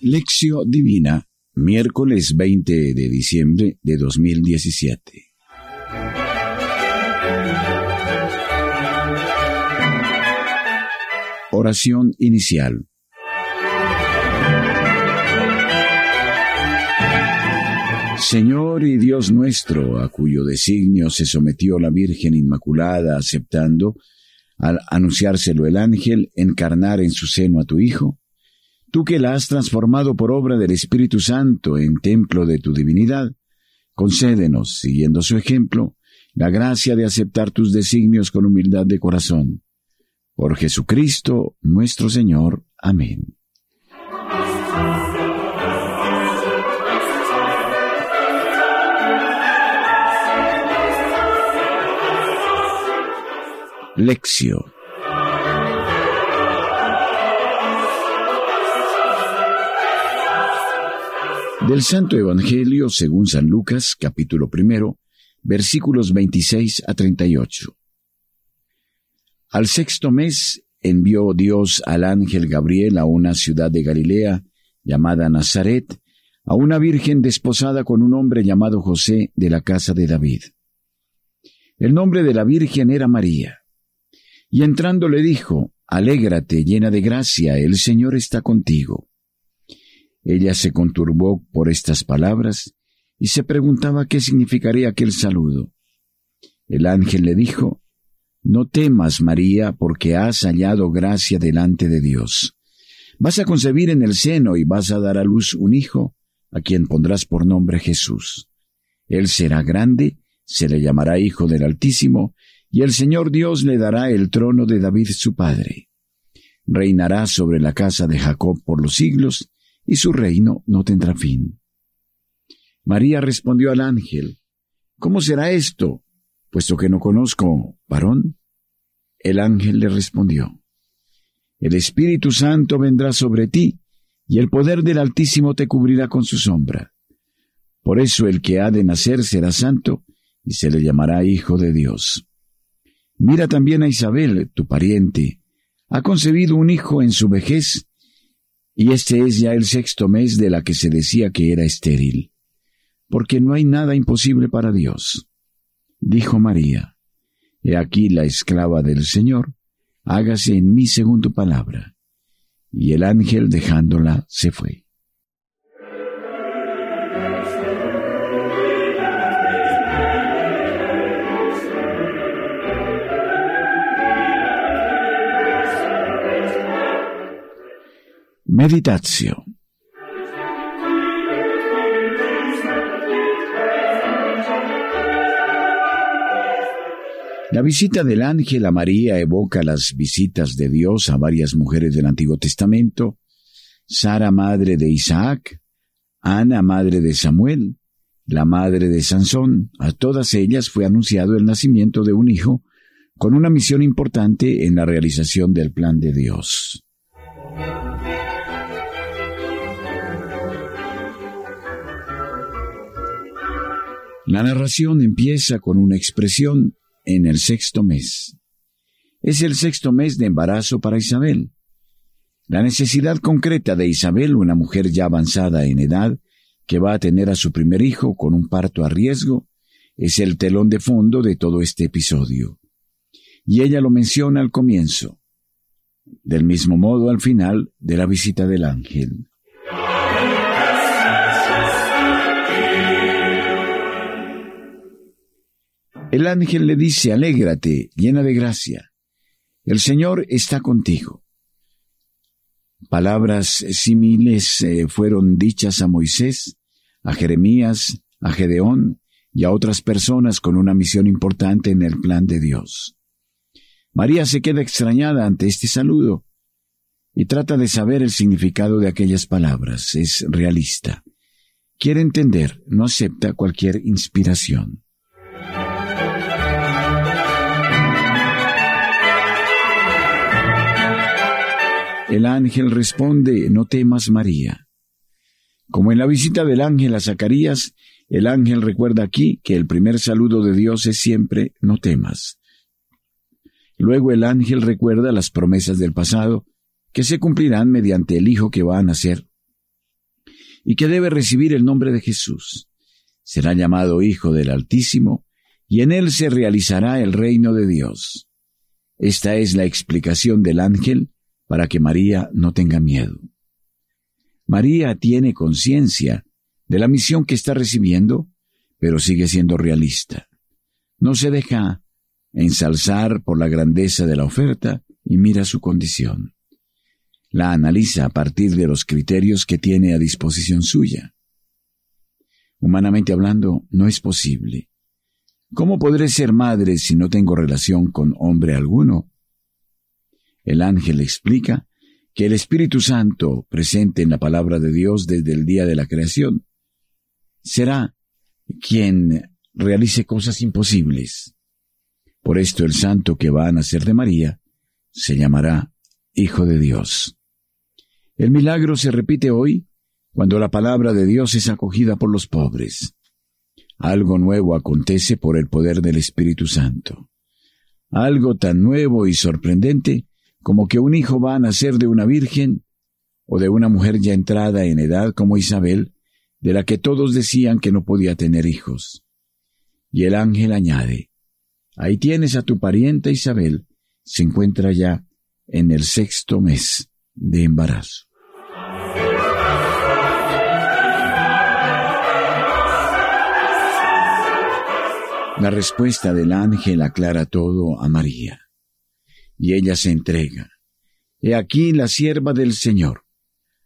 Lección Divina, miércoles 20 de diciembre de 2017. Oración inicial. Señor y Dios nuestro, a cuyo designio se sometió la Virgen Inmaculada, aceptando, al anunciárselo el ángel, encarnar en su seno a tu Hijo, tú que la has transformado por obra del Espíritu Santo en templo de tu divinidad, concédenos, siguiendo su ejemplo, la gracia de aceptar tus designios con humildad de corazón. Por Jesucristo nuestro Señor. Amén. Lección Del Santo Evangelio según San Lucas, capítulo primero, versículos 26 a 38. Al sexto mes envió Dios al ángel Gabriel a una ciudad de Galilea llamada Nazaret, a una virgen desposada con un hombre llamado José de la casa de David. El nombre de la virgen era María. Y entrando le dijo, Alégrate llena de gracia, el Señor está contigo. Ella se conturbó por estas palabras y se preguntaba qué significaría aquel saludo. El ángel le dijo, No temas, María, porque has hallado gracia delante de Dios. Vas a concebir en el seno y vas a dar a luz un hijo, a quien pondrás por nombre Jesús. Él será grande, se le llamará Hijo del Altísimo, y el Señor Dios le dará el trono de David su padre. Reinará sobre la casa de Jacob por los siglos, y su reino no tendrá fin. María respondió al ángel, ¿Cómo será esto, puesto que no conozco varón? El ángel le respondió, El Espíritu Santo vendrá sobre ti, y el poder del Altísimo te cubrirá con su sombra. Por eso el que ha de nacer será santo, y se le llamará Hijo de Dios. Mira también a Isabel, tu pariente, ha concebido un hijo en su vejez, y este es ya el sexto mes de la que se decía que era estéril, porque no hay nada imposible para Dios. Dijo María, He aquí la esclava del Señor, hágase en mí según tu palabra. Y el ángel dejándola se fue. Meditazio. La visita del ángel a María evoca las visitas de Dios a varias mujeres del Antiguo Testamento, Sara madre de Isaac, Ana madre de Samuel, la madre de Sansón, a todas ellas fue anunciado el nacimiento de un hijo con una misión importante en la realización del plan de Dios. La narración empieza con una expresión en el sexto mes. Es el sexto mes de embarazo para Isabel. La necesidad concreta de Isabel, una mujer ya avanzada en edad, que va a tener a su primer hijo con un parto a riesgo, es el telón de fondo de todo este episodio. Y ella lo menciona al comienzo, del mismo modo al final de la visita del ángel. El ángel le dice, alégrate, llena de gracia. El Señor está contigo. Palabras similes eh, fueron dichas a Moisés, a Jeremías, a Gedeón y a otras personas con una misión importante en el plan de Dios. María se queda extrañada ante este saludo y trata de saber el significado de aquellas palabras. Es realista. Quiere entender, no acepta cualquier inspiración. El ángel responde, no temas María. Como en la visita del ángel a Zacarías, el ángel recuerda aquí que el primer saludo de Dios es siempre no temas. Luego el ángel recuerda las promesas del pasado que se cumplirán mediante el Hijo que va a nacer y que debe recibir el nombre de Jesús. Será llamado Hijo del Altísimo y en él se realizará el reino de Dios. Esta es la explicación del ángel para que María no tenga miedo. María tiene conciencia de la misión que está recibiendo, pero sigue siendo realista. No se deja ensalzar por la grandeza de la oferta y mira su condición. La analiza a partir de los criterios que tiene a disposición suya. Humanamente hablando, no es posible. ¿Cómo podré ser madre si no tengo relación con hombre alguno? El ángel explica que el Espíritu Santo, presente en la palabra de Dios desde el día de la creación, será quien realice cosas imposibles. Por esto el santo que va a nacer de María se llamará Hijo de Dios. El milagro se repite hoy cuando la palabra de Dios es acogida por los pobres. Algo nuevo acontece por el poder del Espíritu Santo. Algo tan nuevo y sorprendente como que un hijo va a nacer de una virgen o de una mujer ya entrada en edad como Isabel, de la que todos decían que no podía tener hijos. Y el ángel añade, ahí tienes a tu parienta Isabel, se encuentra ya en el sexto mes de embarazo. La respuesta del ángel aclara todo a María y ella se entrega. He aquí la sierva del Señor,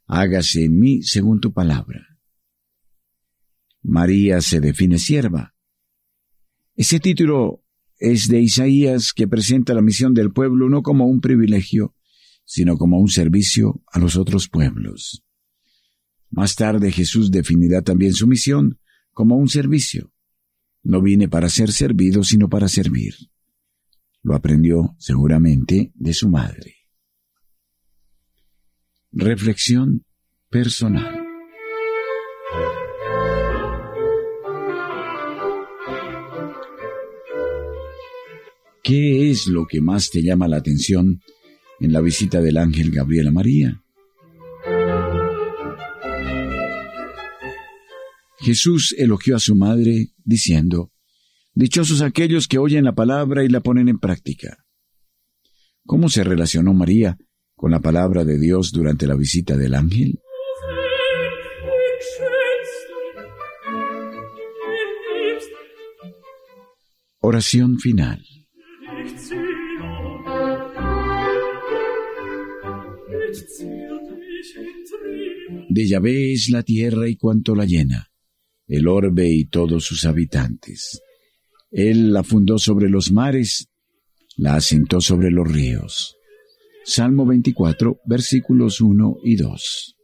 hágase en mí según tu palabra. María se define sierva. Ese título es de Isaías que presenta la misión del pueblo no como un privilegio, sino como un servicio a los otros pueblos. Más tarde Jesús definirá también su misión como un servicio. No vine para ser servido, sino para servir. Lo aprendió seguramente de su madre. Reflexión personal. ¿Qué es lo que más te llama la atención en la visita del ángel Gabriel a María? Jesús elogió a su madre diciendo, Dichosos aquellos que oyen la palabra y la ponen en práctica. ¿Cómo se relacionó María con la palabra de Dios durante la visita del ángel? Oración final. De Yahvé es la tierra y cuanto la llena, el orbe y todos sus habitantes. Él la fundó sobre los mares, la asentó sobre los ríos. Salmo 24, versículos 1 y 2.